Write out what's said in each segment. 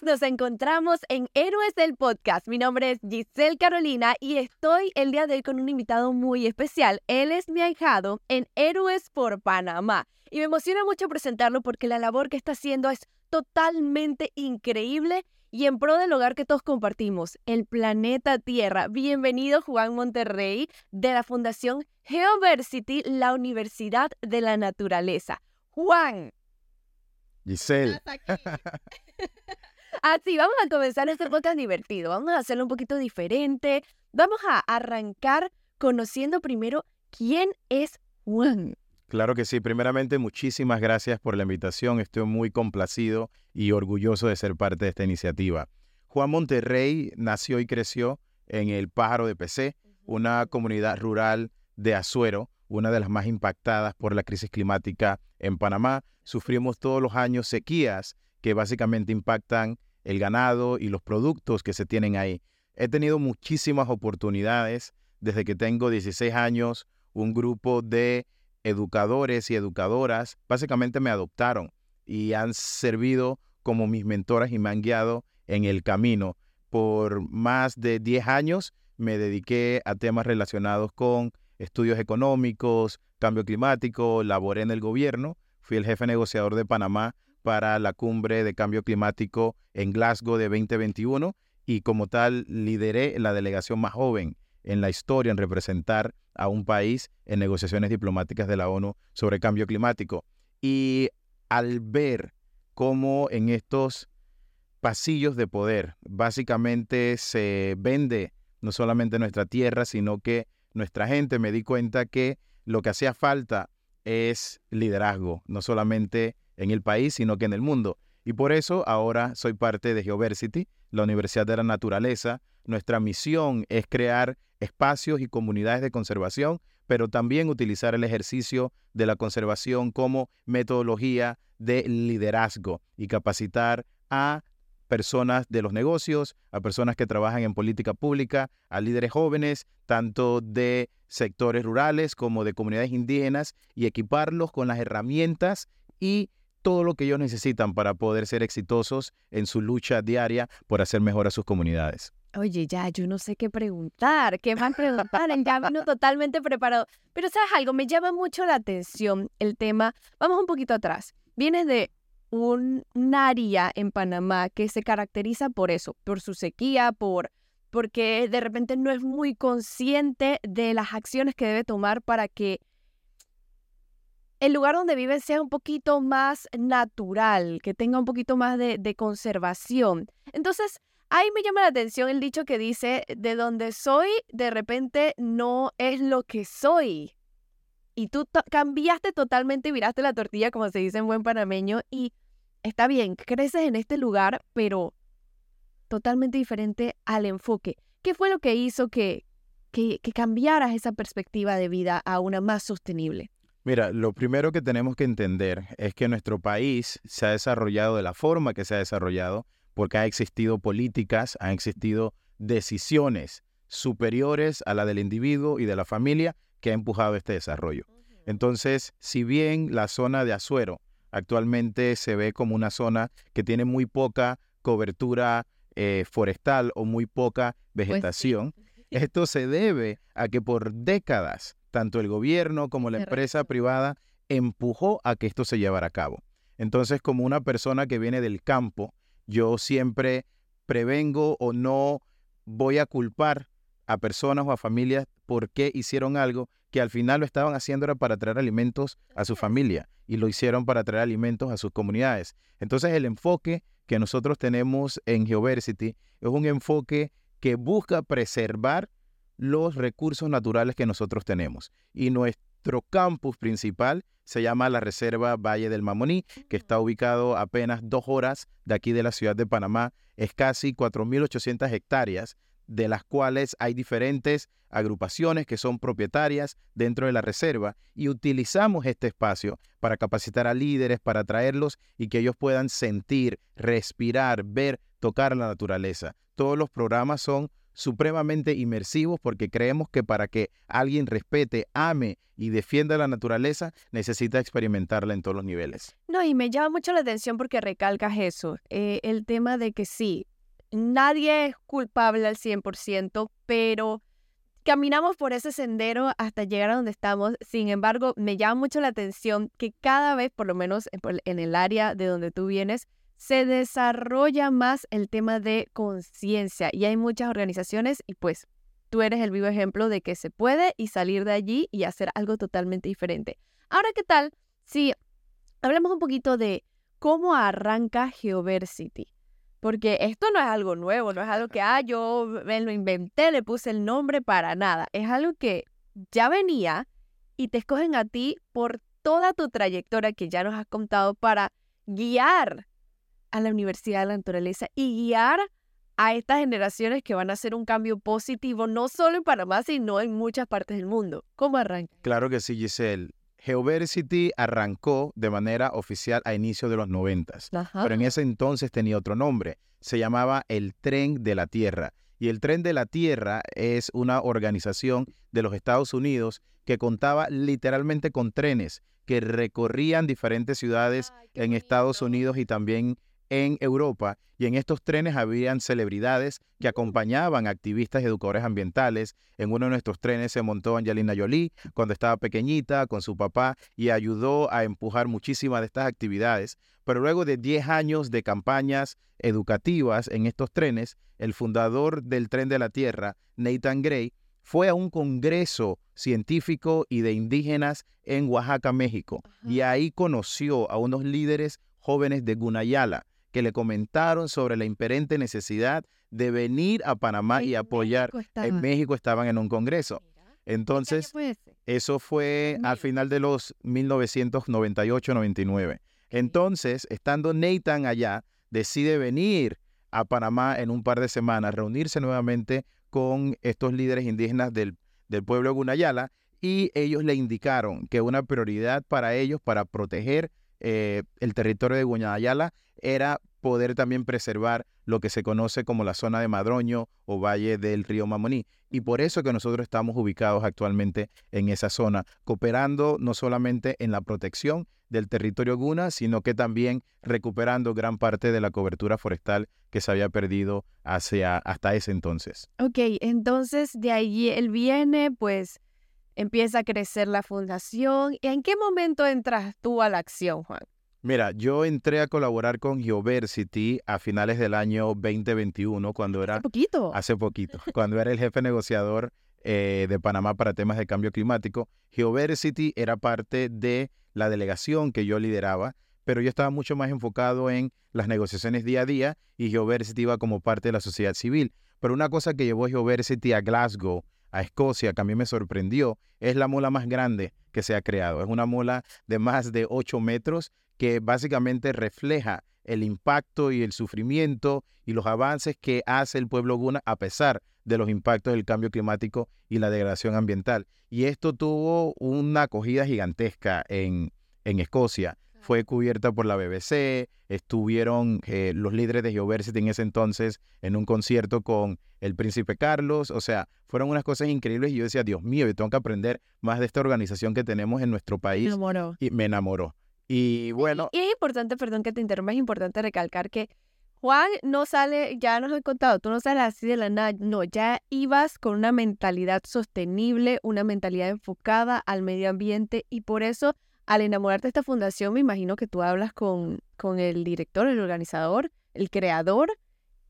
amigos, nos encontramos en Héroes del Podcast. Mi nombre es Giselle Carolina y estoy el día de hoy con un invitado muy especial. Él es mi ahijado en Héroes por Panamá. Y me emociona mucho presentarlo porque la labor que está haciendo es totalmente increíble y en pro del hogar que todos compartimos, el planeta Tierra. Bienvenido Juan Monterrey de la Fundación Geoversity, la Universidad de la Naturaleza. Juan. Giselle. Así, vamos a comenzar este podcast divertido. Vamos a hacerlo un poquito diferente. Vamos a arrancar conociendo primero quién es Juan. Claro que sí. Primeramente, muchísimas gracias por la invitación. Estoy muy complacido y orgulloso de ser parte de esta iniciativa. Juan Monterrey nació y creció en el Pájaro de PC, una comunidad rural de Azuero, una de las más impactadas por la crisis climática en Panamá. Sufrimos todos los años sequías que básicamente impactan el ganado y los productos que se tienen ahí. He tenido muchísimas oportunidades desde que tengo 16 años, un grupo de educadores y educadoras básicamente me adoptaron y han servido como mis mentoras y me han guiado en el camino. Por más de 10 años me dediqué a temas relacionados con estudios económicos, cambio climático, laboré en el gobierno, fui el jefe negociador de Panamá para la cumbre de cambio climático en Glasgow de 2021 y como tal lideré la delegación más joven en la historia en representar a un país en negociaciones diplomáticas de la ONU sobre cambio climático. Y al ver cómo en estos pasillos de poder básicamente se vende no solamente nuestra tierra, sino que nuestra gente, me di cuenta que lo que hacía falta es liderazgo, no solamente en el país, sino que en el mundo. Y por eso ahora soy parte de Geoversity, la Universidad de la Naturaleza. Nuestra misión es crear espacios y comunidades de conservación, pero también utilizar el ejercicio de la conservación como metodología de liderazgo y capacitar a personas de los negocios, a personas que trabajan en política pública, a líderes jóvenes, tanto de sectores rurales como de comunidades indígenas, y equiparlos con las herramientas y todo lo que ellos necesitan para poder ser exitosos en su lucha diaria por hacer mejor a sus comunidades. Oye, ya, yo no sé qué preguntar, qué más preguntar, ya vino totalmente preparado. Pero sabes algo, me llama mucho la atención el tema, vamos un poquito atrás, vienes de un, área en Panamá que se caracteriza por eso, por su sequía, por porque de repente no es muy consciente de las acciones que debe tomar para que el lugar donde vive sea un poquito más natural, que tenga un poquito más de, conservación. Entonces, Ahí me llama la atención el dicho que dice, de donde soy, de repente no es lo que soy. Y tú cambiaste totalmente y viraste la tortilla, como se dice en buen panameño, y está bien, creces en este lugar, pero totalmente diferente al enfoque. ¿Qué fue lo que hizo que, que cambiaras esa perspectiva de vida a una más sostenible? Mira, lo primero que tenemos que entender es que nuestro país se ha desarrollado de la forma que se ha desarrollado porque ha existido políticas, han existido decisiones superiores a la del individuo y de la familia que ha empujado este desarrollo. Entonces, si bien la zona de Azuero actualmente se ve como una zona que tiene muy poca cobertura eh, forestal o muy poca pues vegetación, esto se debe a que por décadas tanto el gobierno como la empresa privada empujó a que esto se llevara a cabo. Entonces, como una persona que viene del campo, yo siempre prevengo o no voy a culpar a personas o a familias porque hicieron algo que al final lo estaban haciendo era para traer alimentos a su familia y lo hicieron para traer alimentos a sus comunidades. Entonces el enfoque que nosotros tenemos en Geoversity es un enfoque que busca preservar los recursos naturales que nosotros tenemos. Y nuestro campus principal se llama la Reserva Valle del Mamoní, que está ubicado apenas dos horas de aquí de la ciudad de Panamá. Es casi 4.800 hectáreas, de las cuales hay diferentes agrupaciones que son propietarias dentro de la reserva y utilizamos este espacio para capacitar a líderes, para traerlos y que ellos puedan sentir, respirar, ver, tocar la naturaleza. Todos los programas son supremamente inmersivos porque creemos que para que alguien respete, ame y defienda la naturaleza, necesita experimentarla en todos los niveles. No, y me llama mucho la atención porque recalcas eso, eh, el tema de que sí, nadie es culpable al 100%, pero caminamos por ese sendero hasta llegar a donde estamos. Sin embargo, me llama mucho la atención que cada vez, por lo menos en el área de donde tú vienes, se desarrolla más el tema de conciencia y hay muchas organizaciones y pues tú eres el vivo ejemplo de que se puede y salir de allí y hacer algo totalmente diferente. Ahora, ¿qué tal si hablamos un poquito de cómo arranca Geoversity? Porque esto no es algo nuevo, no es algo que, ah, yo me lo inventé, le puse el nombre para nada. Es algo que ya venía y te escogen a ti por toda tu trayectoria que ya nos has contado para guiar a la Universidad de la Naturaleza y guiar a estas generaciones que van a hacer un cambio positivo, no solo en Panamá, sino en muchas partes del mundo. ¿Cómo arranca? Claro que sí, Giselle. Geoversity arrancó de manera oficial a inicios de los noventas, pero en ese entonces tenía otro nombre. Se llamaba el Tren de la Tierra. Y el Tren de la Tierra es una organización de los Estados Unidos que contaba literalmente con trenes que recorrían diferentes ciudades en Estados Unidos y también en Europa y en estos trenes habían celebridades que acompañaban activistas y educadores ambientales. En uno de nuestros trenes se montó Angelina Jolie cuando estaba pequeñita con su papá y ayudó a empujar muchísimas de estas actividades. Pero luego de 10 años de campañas educativas en estos trenes, el fundador del Tren de la Tierra, Nathan Gray, fue a un congreso científico y de indígenas en Oaxaca, México, y ahí conoció a unos líderes jóvenes de Gunayala, que le comentaron sobre la imperente necesidad de venir a Panamá y apoyar. en México estaban en un congreso. Entonces, eso fue al final de los 1998-99. Entonces, estando Nathan allá, decide venir a Panamá en un par de semanas, reunirse nuevamente con estos líderes indígenas del, del pueblo de Gunayala y ellos le indicaron que una prioridad para ellos para proteger eh, el territorio de Gunayala era poder también preservar lo que se conoce como la zona de Madroño o Valle del Río Mamoní. Y por eso que nosotros estamos ubicados actualmente en esa zona, cooperando no solamente en la protección del territorio Guna, sino que también recuperando gran parte de la cobertura forestal que se había perdido hacia, hasta ese entonces. Ok, entonces de ahí él viene, pues empieza a crecer la fundación. ¿Y en qué momento entras tú a la acción, Juan? Mira, yo entré a colaborar con Geoversity a finales del año 2021, cuando era... Hace poquito. Hace poquito, cuando era el jefe negociador eh, de Panamá para temas de cambio climático. Geoversity era parte de la delegación que yo lideraba, pero yo estaba mucho más enfocado en las negociaciones día a día y Geoversity iba como parte de la sociedad civil. Pero una cosa que llevó Geoversity a Glasgow a Escocia, que a mí me sorprendió, es la mola más grande que se ha creado. Es una mola de más de 8 metros que básicamente refleja el impacto y el sufrimiento y los avances que hace el pueblo guna a pesar de los impactos del cambio climático y la degradación ambiental. Y esto tuvo una acogida gigantesca en, en Escocia fue cubierta por la BBC, estuvieron eh, los líderes de Geoversity en ese entonces en un concierto con el príncipe Carlos, o sea, fueron unas cosas increíbles y yo decía, Dios mío, yo tengo que aprender más de esta organización que tenemos en nuestro país. Me enamoró. Y me enamoró. Y bueno. Y es importante, perdón que te interrumpa, es importante recalcar que Juan no sale, ya nos he contado, tú no sales así de la nada, no, ya ibas con una mentalidad sostenible, una mentalidad enfocada al medio ambiente y por eso al enamorarte de esta fundación, me imagino que tú hablas con, con el director, el organizador, el creador,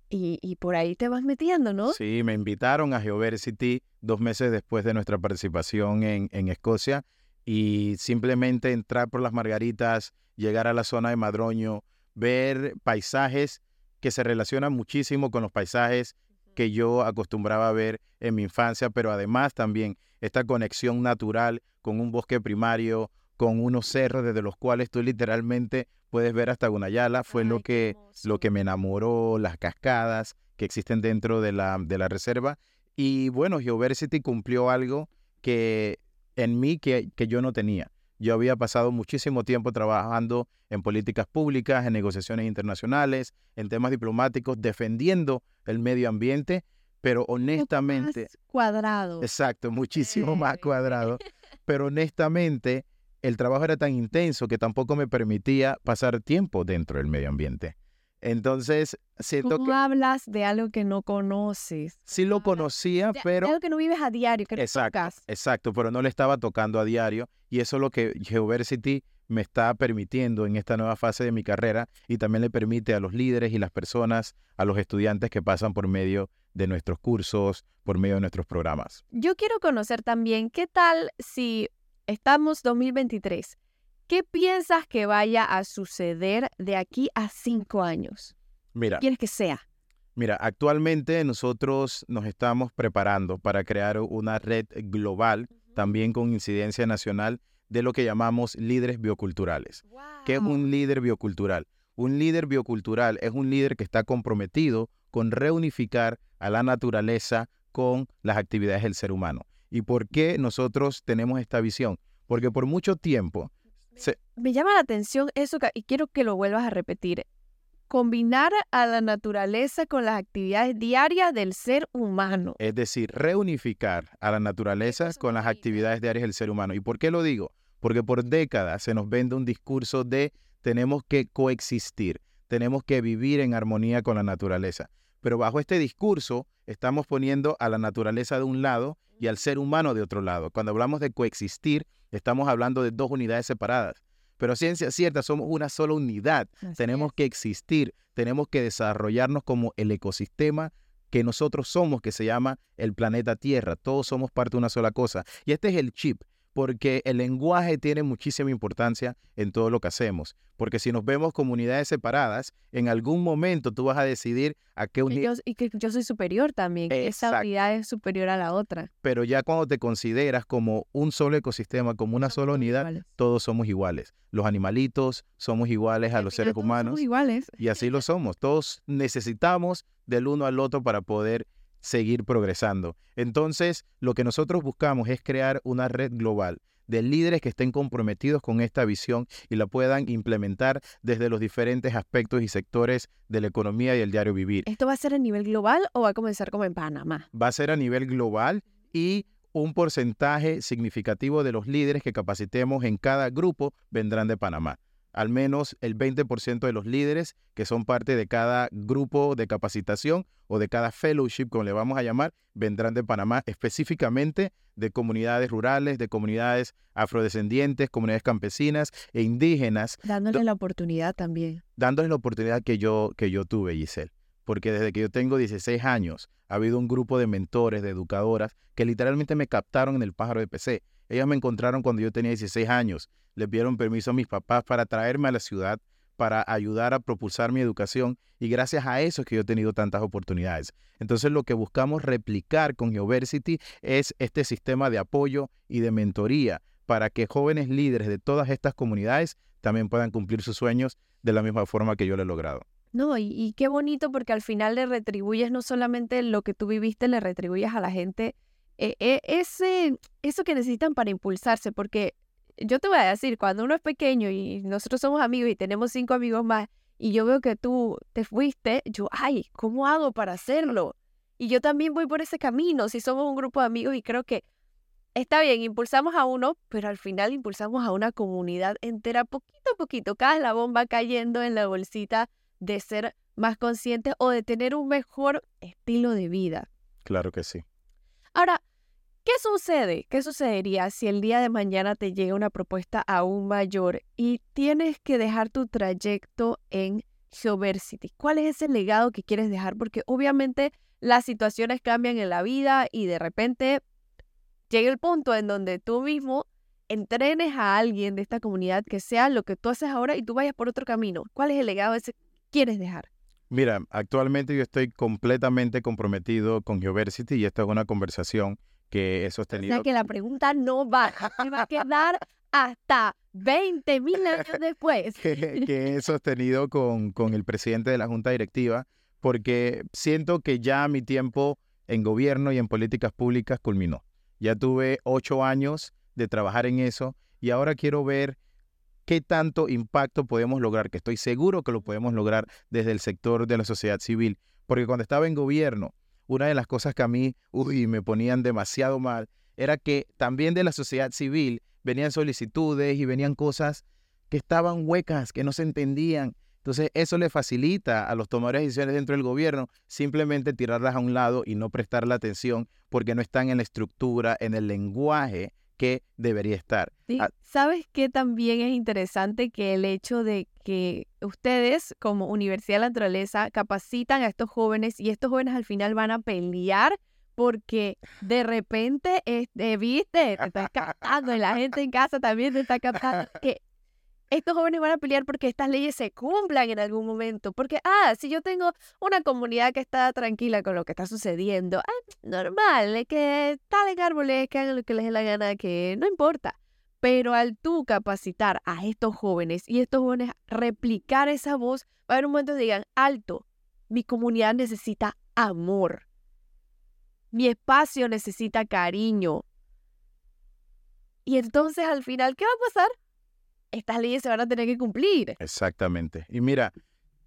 y, por ahí te vas metiendo, ¿no? Sí, me invitaron a Geoversity dos meses después de nuestra participación en, en Escocia y simplemente entrar por las margaritas, llegar a la zona de Madroño, ver paisajes que se relacionan muchísimo con los paisajes que yo acostumbraba a ver en mi infancia, pero además también esta conexión natural con un bosque primario, con unos cerros desde los cuales tú literalmente puedes ver hasta Gunayala. Fue lo, que, lo que me enamoró, las cascadas que existen dentro de la, de la reserva. Y bueno, Geoversity cumplió algo que en mí que, que yo no tenía. Yo había pasado muchísimo tiempo trabajando en políticas públicas, en negociaciones internacionales, en temas diplomáticos, defendiendo el medio ambiente, pero honestamente, más cuadrado. exacto, muchísimo más cuadrado, pero honestamente el trabajo era tan intenso que tampoco me permitía pasar tiempo dentro del medio ambiente. Entonces, siento ¿Cómo que hablas de algo que no conoces? sí lo conocía, De, de pero... algo que no vives a diario, que no Exacto, tocas. exacto, pero no le estaba tocando a diario y eso es lo que Geoversity me está permitiendo en esta nueva fase de mi carrera y también le permite a los líderes y las personas, a los estudiantes que pasan por medio de nuestros cursos, por medio de nuestros programas. Yo quiero conocer también, ¿qué tal si estamos 2023? ¿Qué piensas que vaya a suceder de aquí a cinco años? Mira, ¿Quieres que sea? mira, actualmente nosotros nos estamos preparando para crear una red global, también con incidencia nacional, de lo que llamamos líderes bioculturales. ¿Qué es un líder biocultural? Un líder biocultural es un líder que está comprometido con reunificar a la naturaleza con las actividades del ser humano. ¿Y por qué nosotros tenemos esta visión? Porque por mucho tiempo, Me llama la atención eso que- y quiero que lo vuelvas a repetir. Combinar a la naturaleza con las actividades diarias del ser humano. es decir, reunificar a la naturaleza con las actividades diarias del ser humano. ¿Y por qué lo digo? Porque por décadas se nos vende un discurso de tenemos que coexistir, tenemos que vivir en armonía con la naturaleza. Pero bajo este discurso estamos poniendo a la naturaleza de un lado y al ser humano de otro lado. Cuando hablamos de coexistir, estamos hablando de dos unidades separadas. Pero ciencia cierta, somos una sola unidad. Así Tenemos es. que existir, tenemos que desarrollarnos como el ecosistema que nosotros somos, que se llama el planeta Tierra. Todos somos parte de una sola cosa. Y este es el chip, porque el lenguaje tiene muchísima importancia en todo lo que hacemos. Porque si nos vemos como unidades separadas, en algún momento tú vas a decidir a qué unidad, y que yo soy superior también, que esa Exacto. unidad es superior a la otra. pero ya cuando te consideras como un solo ecosistema, como una sola unidad, iguales. todos somos iguales. Los animalitos somos iguales a Al los seres humanos. Somos iguales. Y así lo somos. Todos necesitamos del uno al otro para poder seguir progresando. Entonces, lo que nosotros buscamos es crear una red global de líderes que estén comprometidos con esta visión y la puedan implementar desde los diferentes aspectos y sectores de la economía y el diario vivir. ¿Esto va a ser a nivel global o va a comenzar como en Panamá? Va a ser a nivel global y un porcentaje significativo de los líderes que capacitemos en cada grupo vendrán de Panamá. Al menos el 20% de los líderes que son parte de cada grupo de capacitación o de cada fellowship, como le vamos a llamar, vendrán de Panamá, específicamente de comunidades rurales, de comunidades afrodescendientes, comunidades campesinas e indígenas, Dándole la oportunidad también. dándoles la oportunidad que yo, que yo tuve, Giselle. Porque desde que yo tengo 16 años, ha habido un grupo de mentores, de educadoras, que literalmente me captaron en el pájaro de PC. Ellas me encontraron cuando yo tenía 16 años. Les dieron permiso a mis papás para traerme a la ciudad, para ayudar a propulsar mi educación. Y gracias a eso es que yo he tenido tantas oportunidades. Entonces lo que buscamos replicar con Geoversity es este sistema de apoyo y de mentoría para que jóvenes líderes de todas estas comunidades también puedan cumplir sus sueños de la misma forma que yo lo he logrado. No, y, y qué bonito porque al final le retribuyes no solamente lo que tú viviste, le retribuyes a la gente eh, eh, ese, eso que necesitan para impulsarse, porque yo te voy a decir, cuando uno es pequeño y nosotros somos amigos y tenemos cinco amigos más, y yo veo que tú te fuiste, yo, ay, ¿cómo hago para hacerlo? Y yo también voy por ese camino, si somos un grupo de amigos y creo que está bien, impulsamos a uno, pero al final impulsamos a una comunidad entera, poquito a poquito, cada eslabón va cayendo en la bolsita de ser más conscientes o de tener un mejor estilo de vida. Claro que sí. Ahora, ¿qué sucede? ¿Qué sucedería si el día de mañana te llega una propuesta aún mayor y tienes que dejar tu trayecto en Geoversity? ¿Cuál es ese legado que quieres dejar? Porque obviamente las situaciones cambian en la vida y de repente llega el punto en donde tú mismo entrenes a alguien de esta comunidad que sea lo que tú haces ahora y tú vayas por otro camino. ¿Cuál es el legado ese que quieres dejar? Mira, actualmente yo estoy completamente comprometido con Geoversity y esta es una conversación que he O sostenido. sea que la pregunta no va, va a quedar hasta 20 mil años después. que, que he sostenido con, con el presidente de la Junta Directiva, porque siento que ya mi tiempo en gobierno y en políticas públicas culminó. Ya tuve ocho años de trabajar en eso y ahora quiero ver qué tanto impacto podemos lograr, que estoy seguro que lo podemos lograr desde el sector de la sociedad civil, porque cuando estaba en gobierno, una de las cosas que a mí, uy, me ponían demasiado mal, era que también de la sociedad civil venían solicitudes y venían cosas que estaban huecas, que no se entendían. Entonces, eso le facilita a los tomadores de decisiones dentro del gobierno simplemente tirarlas a un lado y no prestarle atención porque no están en la estructura, en el lenguaje que debería estar. Ah ¿Sabes qué también es interesante? Que el hecho de que ustedes como Universidad de la Naturaleza capacitan a estos jóvenes y estos jóvenes al final van a pelear porque de repente, este, viste, te estás captando y la gente en casa también te está captando que estos jóvenes van a pelear porque estas leyes se cumplan en algún momento. Porque, ah, si yo tengo una comunidad que está tranquila con lo que está sucediendo, normal, que talen árboles, que hagan lo que les dé la gana, que no importa. Pero al tú capacitar a estos jóvenes y estos jóvenes replicar esa voz, va a haber un momento que digan, alto, mi comunidad necesita amor. Mi espacio necesita cariño. Y entonces al final, ¿qué va a pasar? Estas leyes se van a tener que cumplir. Exactamente. Y mira,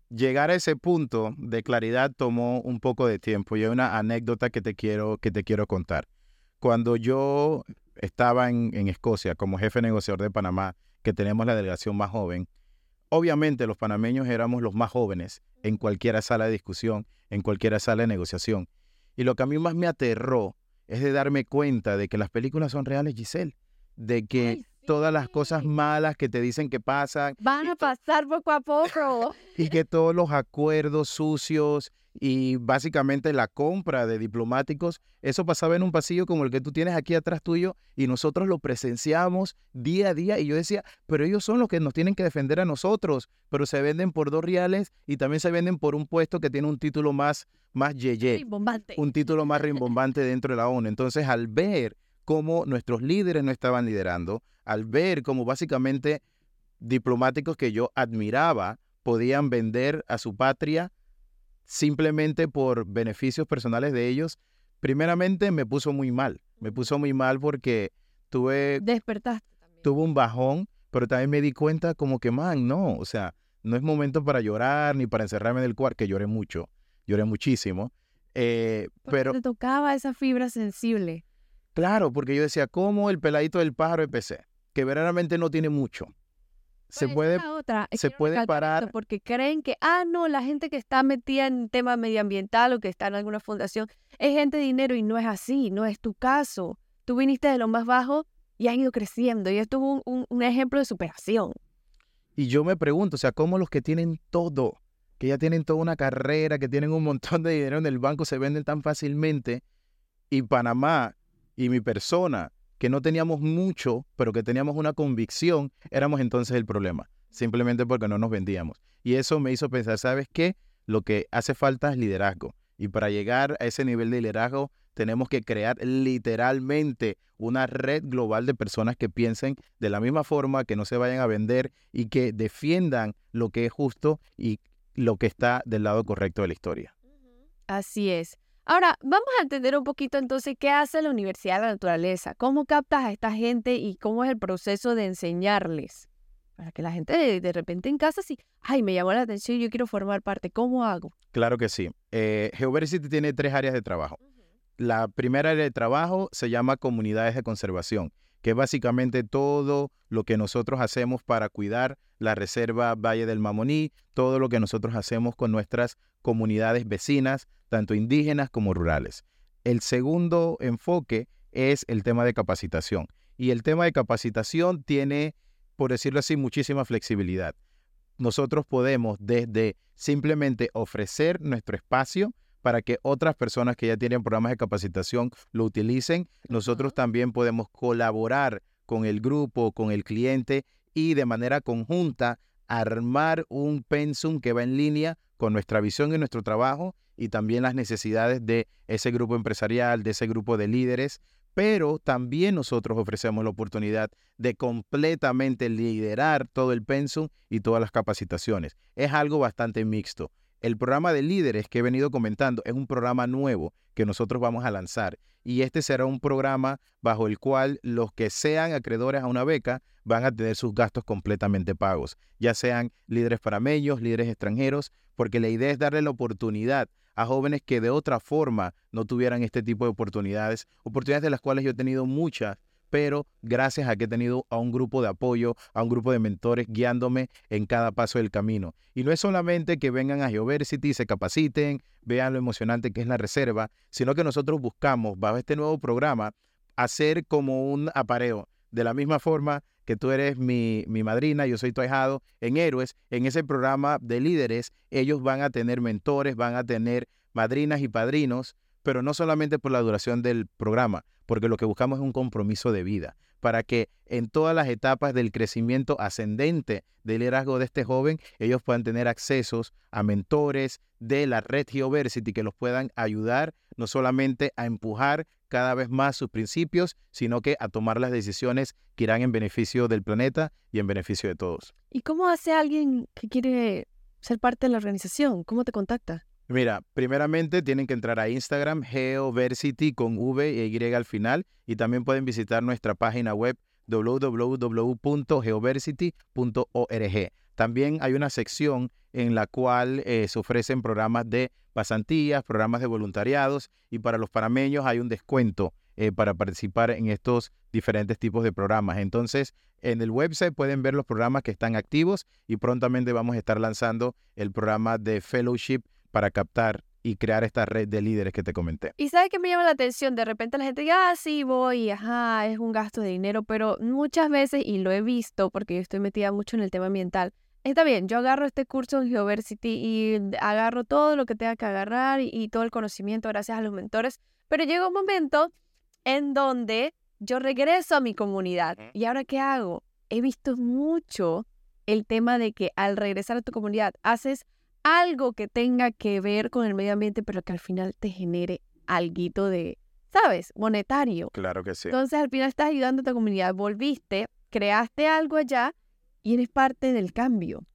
llegar a ese punto de claridad tomó un poco de tiempo. Y hay una anécdota que te quiero, que te quiero contar. Cuando yo estaba en, en Escocia como jefe negociador de Panamá, que tenemos la delegación más joven, obviamente los panameños éramos los más jóvenes en cualquier sala de discusión, en cualquier sala de negociación. Y lo que a mí más me aterró es de darme cuenta de que las películas son reales, Giselle, de que todas las cosas malas que te dicen que pasan. Van a pasar poco a poco. y que todos los acuerdos sucios y básicamente la compra de diplomáticos, eso pasaba en un pasillo como el que tú tienes aquí atrás tuyo y nosotros lo presenciamos día a día y yo decía, pero ellos son los que nos tienen que defender a nosotros, pero se venden por dos reales y también se venden por un puesto que tiene un título más, más yeye, un título más rimbombante dentro de la ONU. Entonces al ver cómo nuestros líderes no estaban liderando, al ver cómo básicamente diplomáticos que yo admiraba podían vender a su patria simplemente por beneficios personales de ellos, primeramente me puso muy mal. Me puso muy mal porque tuve... Despertaste Tuve un bajón, pero también me di cuenta como que, man, no, o sea, no es momento para llorar ni para encerrarme en el cuarto, que lloré mucho, lloré muchísimo. Eh, pero te tocaba esa fibra sensible. Claro, porque yo decía, ¿cómo el peladito del pájaro de PC? Que verdaderamente no tiene mucho. Se puede, otra. se puede parar. Porque creen que, ah, no, la gente que está metida en tema medioambiental o que está en alguna fundación es gente de dinero y no es así, no es tu caso. Tú viniste de lo más bajo y has ido creciendo y esto es un, un ejemplo de superación. Y yo me pregunto, o sea, ¿cómo los que tienen todo, que ya tienen toda una carrera, que tienen un montón de dinero en el banco, se venden tan fácilmente? Y Panamá, y mi persona, que no teníamos mucho, pero que teníamos una convicción, éramos entonces el problema, simplemente porque no nos vendíamos. Y eso me hizo pensar, ¿sabes qué? Lo que hace falta es liderazgo. Y para llegar a ese nivel de liderazgo, tenemos que crear literalmente una red global de personas que piensen de la misma forma, que no se vayan a vender y que defiendan lo que es justo y lo que está del lado correcto de la historia. Así es. Ahora, vamos a entender un poquito entonces qué hace la Universidad de la Naturaleza, cómo captas a esta gente y cómo es el proceso de enseñarles. Para que la gente de, repente en casa sí, ay, me llamó la atención, yo quiero formar parte, ¿cómo hago? Claro que sí. Eh, Geoversity tiene tres áreas de trabajo. La primera área de trabajo se llama comunidades de conservación, que es básicamente todo lo que nosotros hacemos para cuidar la reserva Valle del Mamoní, todo lo que nosotros hacemos con nuestras comunidades vecinas, tanto indígenas como rurales. El segundo enfoque es el tema de capacitación. Y el tema de capacitación tiene, por decirlo así, muchísima flexibilidad. Nosotros podemos desde simplemente ofrecer nuestro espacio para que otras personas que ya tienen programas de capacitación lo utilicen. Nosotros también podemos colaborar con el grupo, con el cliente y de manera conjunta armar un pensum que va en línea con nuestra visión y nuestro trabajo y también las necesidades de ese grupo empresarial, de ese grupo de líderes, pero también nosotros ofrecemos la oportunidad de completamente liderar todo el pensum y todas las capacitaciones. Es algo bastante mixto. El programa de líderes que he venido comentando es un programa nuevo que nosotros vamos a lanzar y este será un programa bajo el cual los que sean acreedores a una beca van a tener sus gastos completamente pagos, ya sean líderes parameños, líderes extranjeros, porque la idea es darle la oportunidad a jóvenes que de otra forma no tuvieran este tipo de oportunidades, oportunidades de las cuales yo he tenido muchas, pero gracias a que he tenido a un grupo de apoyo, a un grupo de mentores guiándome en cada paso del camino. Y no es solamente que vengan a Geoversity, se capaciten, vean lo emocionante que es la reserva, sino que nosotros buscamos, bajo este nuevo programa, hacer como un apareo. De la misma forma que tú eres mi, mi madrina, yo soy tu ahijado, en Héroes, en ese programa de líderes, ellos van a tener mentores, van a tener madrinas y padrinos, pero no solamente por la duración del programa, porque lo que buscamos es un compromiso de vida, para que en todas las etapas del crecimiento ascendente del liderazgo de este joven, ellos puedan tener accesos a mentores de la red Geoversity que los puedan ayudar no solamente a empujar cada vez más sus principios, sino que a tomar las decisiones que irán en beneficio del planeta y en beneficio de todos. ¿Y cómo hace alguien que quiere ser parte de la organización? ¿Cómo te contacta? Mira, primeramente tienen que entrar a Instagram, Geoversity con V e Y al final, y también pueden visitar nuestra página web www.geoversity.org. También hay una sección en la cual eh, se ofrecen programas de pasantías, programas de voluntariados y para los panameños hay un descuento eh, para participar en estos diferentes tipos de programas. Entonces, en el website pueden ver los programas que están activos y prontamente vamos a estar lanzando el programa de fellowship para captar y crear esta red de líderes que te comenté. Y sabes que me llama la atención, de repente la gente dice, ah, sí, voy, ajá, es un gasto de dinero, pero muchas veces, y lo he visto porque yo estoy metida mucho en el tema ambiental, está bien, yo agarro este curso en Geoversity y agarro todo lo que tenga que agarrar y, y todo el conocimiento gracias a los mentores, pero llega un momento en donde yo regreso a mi comunidad. ¿Y ahora qué hago? He visto mucho el tema de que al regresar a tu comunidad haces algo que tenga que ver con el medio ambiente, pero que al final te genere algo de, ¿sabes? Monetario. Claro que sí. Entonces al final estás ayudando a tu comunidad, volviste, creaste algo allá y eres parte del cambio.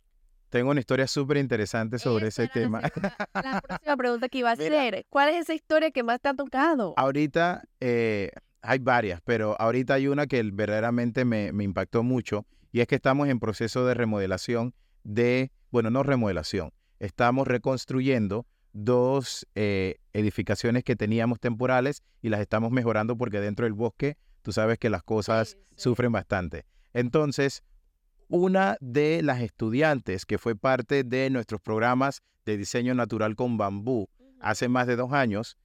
Tengo una historia súper interesante sobre ese la tema. segunda- La, próxima pregunta que iba a hacer, ¿cuál es esa historia que más te ha tocado? Ahorita eh, hay varias, pero ahorita hay una que verdaderamente me, me impactó mucho y es que estamos en proceso de remodelación de, bueno, no remodelación, estamos reconstruyendo dos eh, edificaciones que teníamos temporales y las estamos mejorando porque dentro del bosque tú sabes que las cosas Sí, sí. sufren bastante. Entonces, una de las estudiantes que fue parte de nuestros programas de diseño natural con bambú hace más de dos años,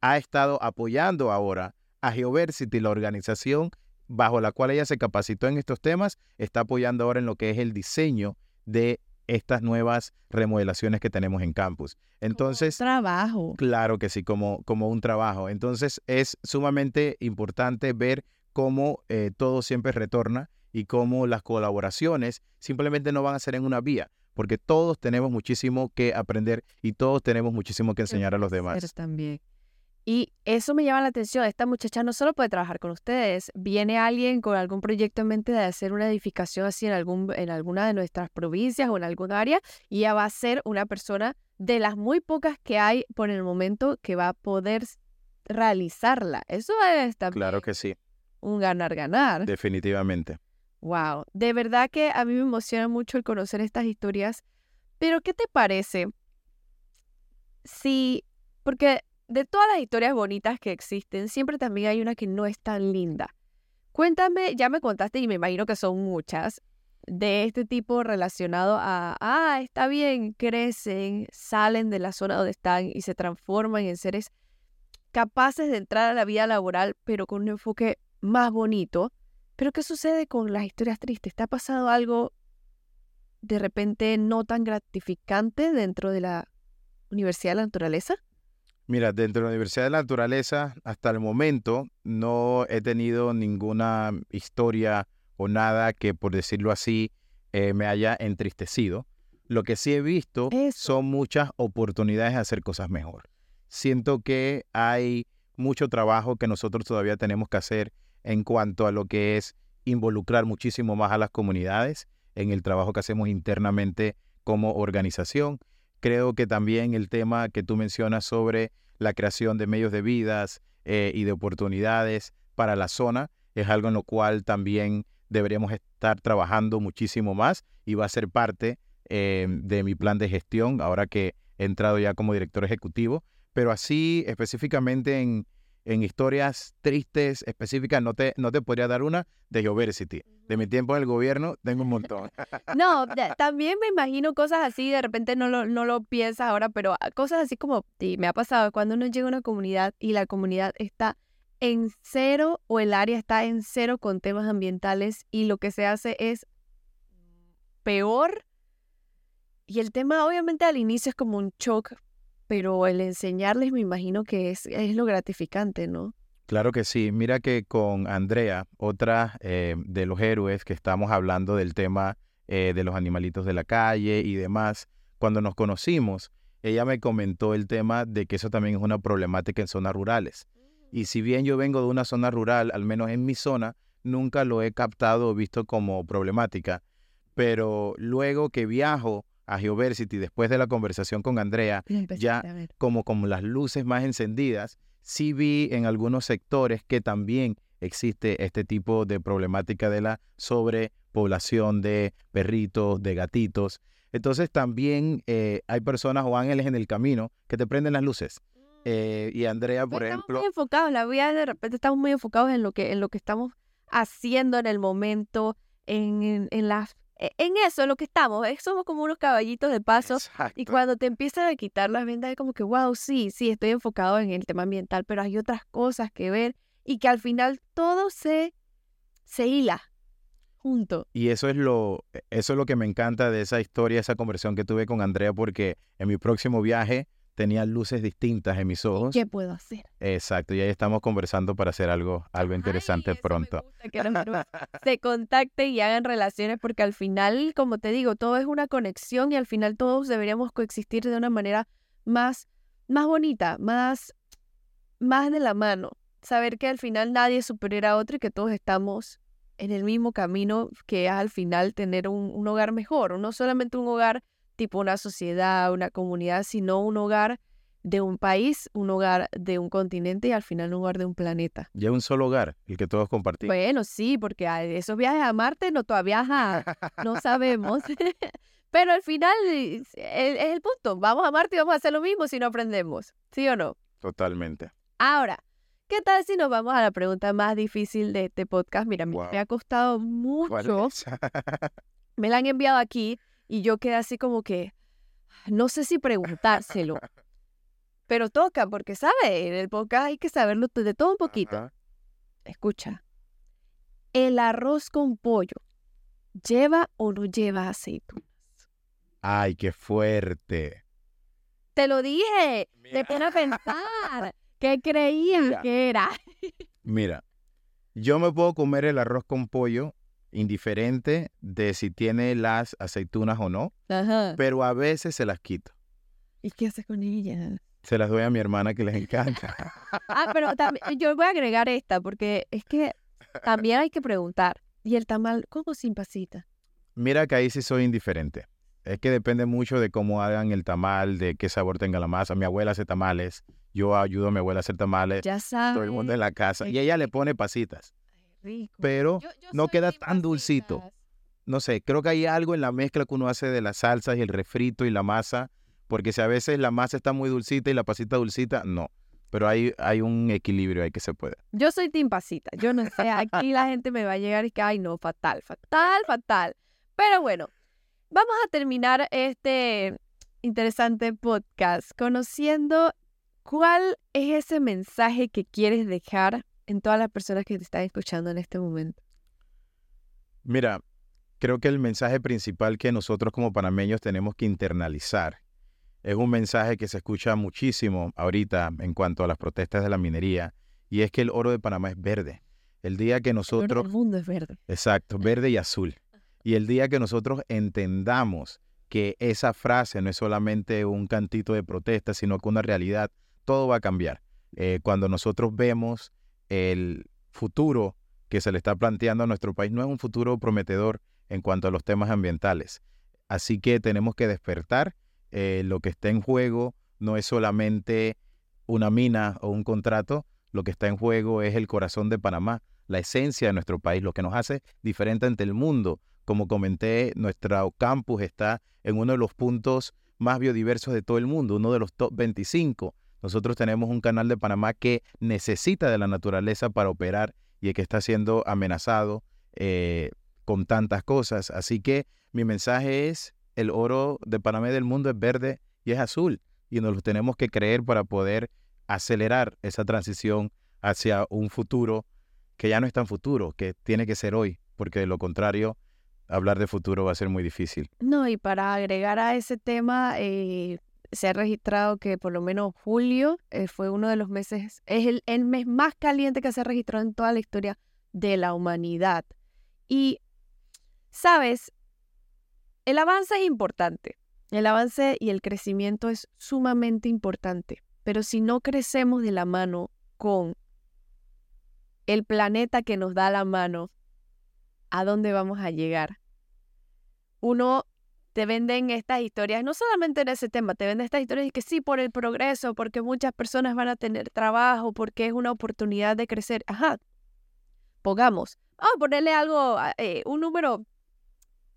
ha estado apoyando ahora a Geoversity, la organización bajo la cual ella se capacitó en estos temas, está apoyando ahora en lo que es el diseño de estas nuevas remodelaciones que tenemos en campus. Entonces, trabajo. Claro que sí, como, como un trabajo. Entonces es sumamente importante ver cómo eh, todo siempre retorna y cómo las colaboraciones simplemente no van a ser en una vía, porque todos tenemos muchísimo que aprender y todos tenemos muchísimo que enseñar a los demás. También. Y eso me llama la atención. Esta muchacha no solo puede trabajar con ustedes, viene alguien con algún proyecto en mente de hacer una edificación así en, algún, en alguna de nuestras provincias o en algún área, y ella va a ser una persona de las muy pocas que hay por el momento que va a poder realizarla. Eso es también Claro que sí, un ganar-ganar. definitivamente. Wow, de verdad que a mí me emociona mucho el conocer estas historias, pero ¿qué te parece si, porque de todas las historias bonitas que existen, siempre también hay una que no es tan linda? Cuéntame, ya me contaste y me imagino que son muchas, de este tipo relacionado a, ah, está bien, crecen, salen de la zona donde están y se transforman en seres capaces de entrar a la vida laboral, pero con un enfoque más bonito. Pero ¿qué sucede con las historias tristes? ¿Te ha pasado algo de repente no tan gratificante dentro de la Universidad de la Naturaleza? Mira, dentro de la Universidad de la Naturaleza, hasta el momento no he tenido ninguna historia o nada que, por decirlo así, eh, me haya entristecido. Lo que sí he visto Eso. son muchas oportunidades de hacer cosas mejor. Siento que hay mucho trabajo que nosotros todavía tenemos que hacer en cuanto a lo que es involucrar muchísimo más a las comunidades en el trabajo que hacemos internamente como organización. Creo que también el tema que tú mencionas sobre la creación de medios de vidas eh, y de oportunidades para la zona es algo en lo cual también deberíamos estar trabajando muchísimo más y va a ser parte eh, de mi plan de gestión ahora que he entrado ya como director ejecutivo, pero así específicamente en, en historias tristes específicas, no te, no te podría dar una de Geoversity. De mi tiempo en el gobierno, tengo un montón. No, también me imagino cosas así, de repente no lo, no lo piensas ahora, pero ah, cosas así como, sí, me ha pasado cuando uno llega a una comunidad y la comunidad está en cero o el área está en cero con temas ambientales y lo que se hace es peor. Y el tema obviamente al inicio es como un shock, pero el enseñarles me imagino que es, es lo gratificante, ¿no? Claro que sí. Mira que con Andrea, otra eh, de los héroes que estamos hablando del tema eh, de los animalitos de la calle y demás, cuando nos conocimos, ella me comentó el tema de que eso también es una problemática en zonas rurales. Y si bien yo vengo de una zona rural, al menos en mi zona, nunca lo he captado o visto como problemática. Pero luego que viajo a Geoversity, después de la conversación con Andrea, ya como con las luces más encendidas, sí vi en algunos sectores que también existe este tipo de problemática de la sobrepoblación de perritos, de gatitos. Entonces también eh, hay personas o ángeles en el camino que te prenden las luces. Eh, y Andrea, por estamos ejemplo. Muy enfocados, la vida de repente estamos muy enfocados en lo que, en lo que estamos haciendo en el momento, en, en, en las en eso, en lo que estamos, somos como unos caballitos de paso. Y cuando te empiezan a quitar las vendas, es como que, wow, sí, sí, estoy enfocado en el tema ambiental, pero hay otras cosas que ver y que al final todo se, se hila junto. Y eso es lo, e, eso es lo que me encanta de esa historia, esa conversión que tuve con Andrea, porque en mi próximo viaje tenía luces distintas en mis ojos. ¿Qué puedo hacer? Exacto, y ahí estamos conversando para hacer algo, algo interesante pronto. que se contacten y hagan relaciones porque al final, como te digo, todo es una conexión y al final todos deberíamos coexistir de una manera más, más bonita, más, más de la mano. Saber que al final nadie es superior a otro y que todos estamos en el mismo camino que es al final tener un, un hogar mejor, no solamente un hogar tipo una sociedad, una comunidad, sino un hogar de un país, un hogar de un continente y al final un hogar de un planeta. Ya un solo hogar, el que todos compartimos. Bueno, sí, porque esos viajes a Marte no todavía no sabemos. Pero al final es el, punto. Vamos a Marte y vamos a hacer lo mismo si no aprendemos. ¿Sí o no? Totalmente. Ahora, ¿qué tal si nos vamos a la pregunta más difícil de este podcast? Mira, me ha costado mucho. me la han enviado aquí y yo quedé así como que, no sé si preguntárselo, pero toca, porque, ¿sabe? En el podcast hay que saberlo de todo un poquito. Escucha, ¿el arroz con pollo lleva o no lleva aceitunas? Ay, qué fuerte. Te lo dije, te pone a pensar. ¿Qué creían que era? Mira, yo me puedo comer el arroz con pollo indiferente de si tiene las aceitunas o no, pero a veces se las quito. ¿Y qué haces con ellas? Se las doy a mi hermana que les encanta. ah, pero también, yo voy a agregar esta porque es que también hay que preguntar. ¿Y el tamal cómo sin pasita? Mira que ahí sí soy indiferente. Es que depende mucho de cómo hagan el tamal, de qué sabor tenga la masa. Mi abuela hace tamales, yo ayudo a mi abuela a hacer tamales. Ya sabes. Todo el mundo en la casa. Y ella le pone pasitas. Pero no queda tan dulcito. No sé, creo que hay algo en la mezcla que uno hace de las salsas y el refrito y la masa, porque si a veces la masa está muy dulcita y la pasita dulcita, no. Pero hay, hay un equilibrio ahí que se puede. Yo soy team pasita. Yo no sé, aquí la gente me va a llegar y que, ay, no, fatal, fatal, fatal. Pero bueno, vamos a terminar este interesante podcast conociendo cuál es ese mensaje que quieres dejar en todas las personas que te están escuchando en este momento? Mira, creo que el mensaje principal que nosotros como panameños tenemos que internalizar es un mensaje que se escucha muchísimo ahorita en cuanto a las protestas de la minería y es que el oro de Panamá es verde. El día que nosotros... El, mundo es verde. Exacto, verde y azul. Y el día que nosotros entendamos que esa frase no es solamente un cantito de protesta, sino que una realidad, todo va a cambiar. Eh, cuando nosotros vemos el futuro que se le está planteando a nuestro país no es un futuro prometedor en cuanto a los temas ambientales. Así que tenemos que despertar. Eh, lo que está en juego no es solamente una mina o un contrato, lo que está en juego es el corazón de Panamá, la esencia de nuestro país, lo que nos hace diferente ante el mundo. Como comenté, nuestro campus está en uno de los puntos más biodiversos de todo el mundo, uno de los top 25. Nosotros tenemos un canal de Panamá que necesita de la naturaleza para operar y que está siendo amenazado eh, con tantas cosas. Así que mi mensaje es, el oro de Panamá y del mundo es verde y es azul y nos lo tenemos que creer para poder acelerar esa transición hacia un futuro que ya no es tan futuro, que tiene que ser hoy, porque de lo contrario, hablar de futuro va a ser muy difícil. No, y para agregar a ese tema, eh, se ha registrado que por lo menos julio eh, fue uno de los meses, es el, el mes más caliente que se ha registrado en toda la historia de la humanidad. Y, sabes, el avance es importante. El avance y el crecimiento es sumamente importante. Pero si no crecemos de la mano con el planeta que nos da la mano, ¿a dónde vamos a llegar? Uno te venden estas historias, no solamente en ese tema, te venden estas historias y que sí, por el progreso, porque muchas personas van a tener trabajo, porque es una oportunidad de crecer. Ajá, pongamos, vamos a ponerle algo, eh, un número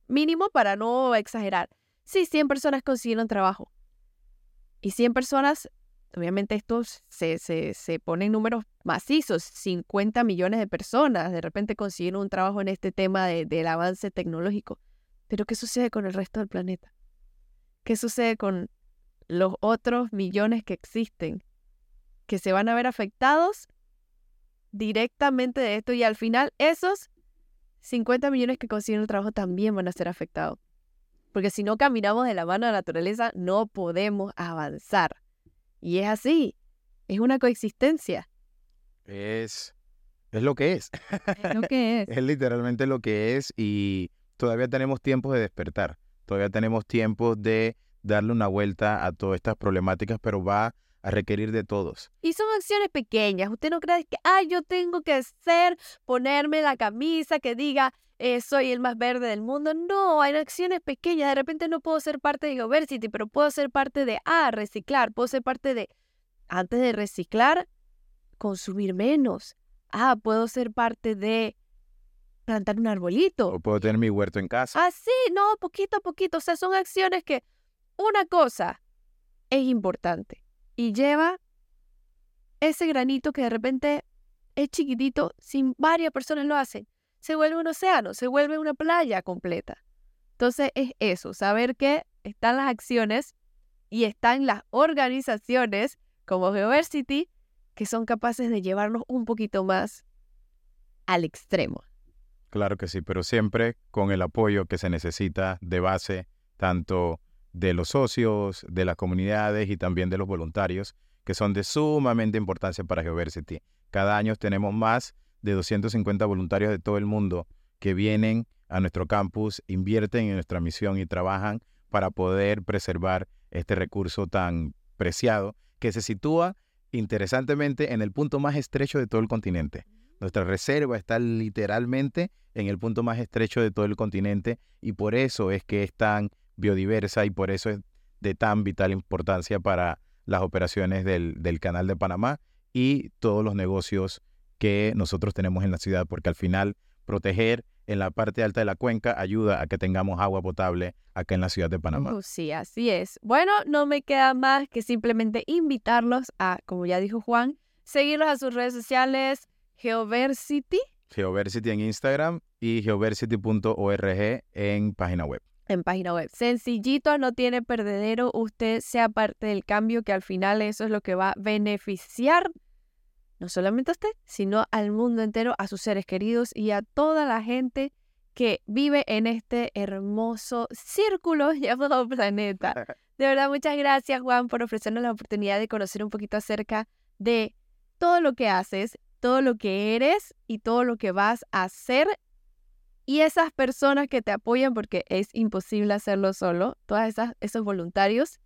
mínimo para no exagerar. Sí, 100 personas consiguieron trabajo. Y 100 personas obviamente estos se, se, se ponen números macizos, 50 millones de personas de repente consiguieron un trabajo en este tema de, del avance tecnológico. Pero ¿qué sucede con el resto del planeta? ¿Qué sucede con los otros millones que existen? Que se van a ver afectados directamente de esto y al final esos 50 millones que consiguen el trabajo también van a ser afectados. Porque si no caminamos de la mano de la naturaleza, no podemos avanzar. Y es así, es una coexistencia. Es, es lo que es. Es lo que es. es literalmente lo que es y todavía tenemos tiempo de despertar, todavía tenemos tiempo de darle una vuelta a todas estas problemáticas, pero va a requerir de todos. Y son acciones pequeñas. Usted no cree que, ah, yo tengo que ser, ponerme la camisa que diga, eh, soy el más verde del mundo. No, hay acciones pequeñas. De repente no puedo ser parte de Geoversity, pero puedo ser parte de, ah, reciclar. Puedo ser parte de, antes de reciclar, consumir menos. Ah, puedo ser parte de plantar un arbolito. O puedo tener mi huerto en casa. Ah, sí, no, poquito a poquito. O sea, son acciones que una cosa es importante y lleva ese granito que de repente es chiquitito, si varias personas lo hacen, se vuelve un océano, se vuelve una playa completa. Entonces es eso, saber que están las acciones y están las organizaciones como Geoversity que son capaces de llevarnos un poquito más al extremo. Claro que sí, pero siempre con el apoyo que se necesita de base, tanto de los socios, de las comunidades y también de los voluntarios, que son de sumamente importancia para Geoversity. Cada año tenemos más de 250 voluntarios de todo el mundo que vienen a nuestro campus, invierten en nuestra misión y trabajan para poder preservar este recurso tan preciado que se sitúa interesantemente en el punto más estrecho de todo el continente. Nuestra reserva está literalmente en el punto más estrecho de todo el continente y por eso es que es tan biodiversa y por eso es de tan vital importancia para las operaciones del, del Canal de Panamá y todos los negocios que nosotros tenemos en la ciudad, porque al final proteger en la parte alta de la cuenca ayuda a que tengamos agua potable acá en la ciudad de Panamá. Uh, sí, así es. Bueno, no me queda más que simplemente invitarlos a, como ya dijo Juan, seguirlos a sus redes sociales, Geoversity. Geoversity en Instagram y geoversity.org en página web en página web. Sencillito, no tiene perdedero. Usted sea parte del cambio, que al final eso es lo que va a beneficiar no solamente a usted, sino al mundo entero, a sus seres queridos y a toda la gente que vive en este hermoso círculo llamado planeta. De verdad, muchas gracias Juan por ofrecernos la oportunidad de conocer un poquito acerca de todo lo que haces, todo lo que eres y todo lo que vas a hacer y esas personas que te apoyan, porque es imposible hacerlo solo, todas esas, esos voluntarios.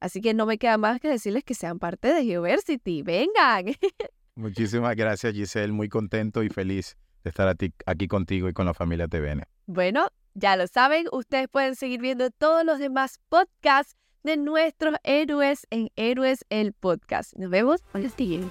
Así que no me queda más que decirles que sean parte de Geoversity. Vengan. Muchísimas gracias, Giselle. Muy contento y feliz de estar aquí contigo y con la familia TVN. Bueno, ya lo saben, ustedes pueden seguir viendo todos los demás podcasts de nuestros héroes en Héroes el Podcast. Nos vemos en el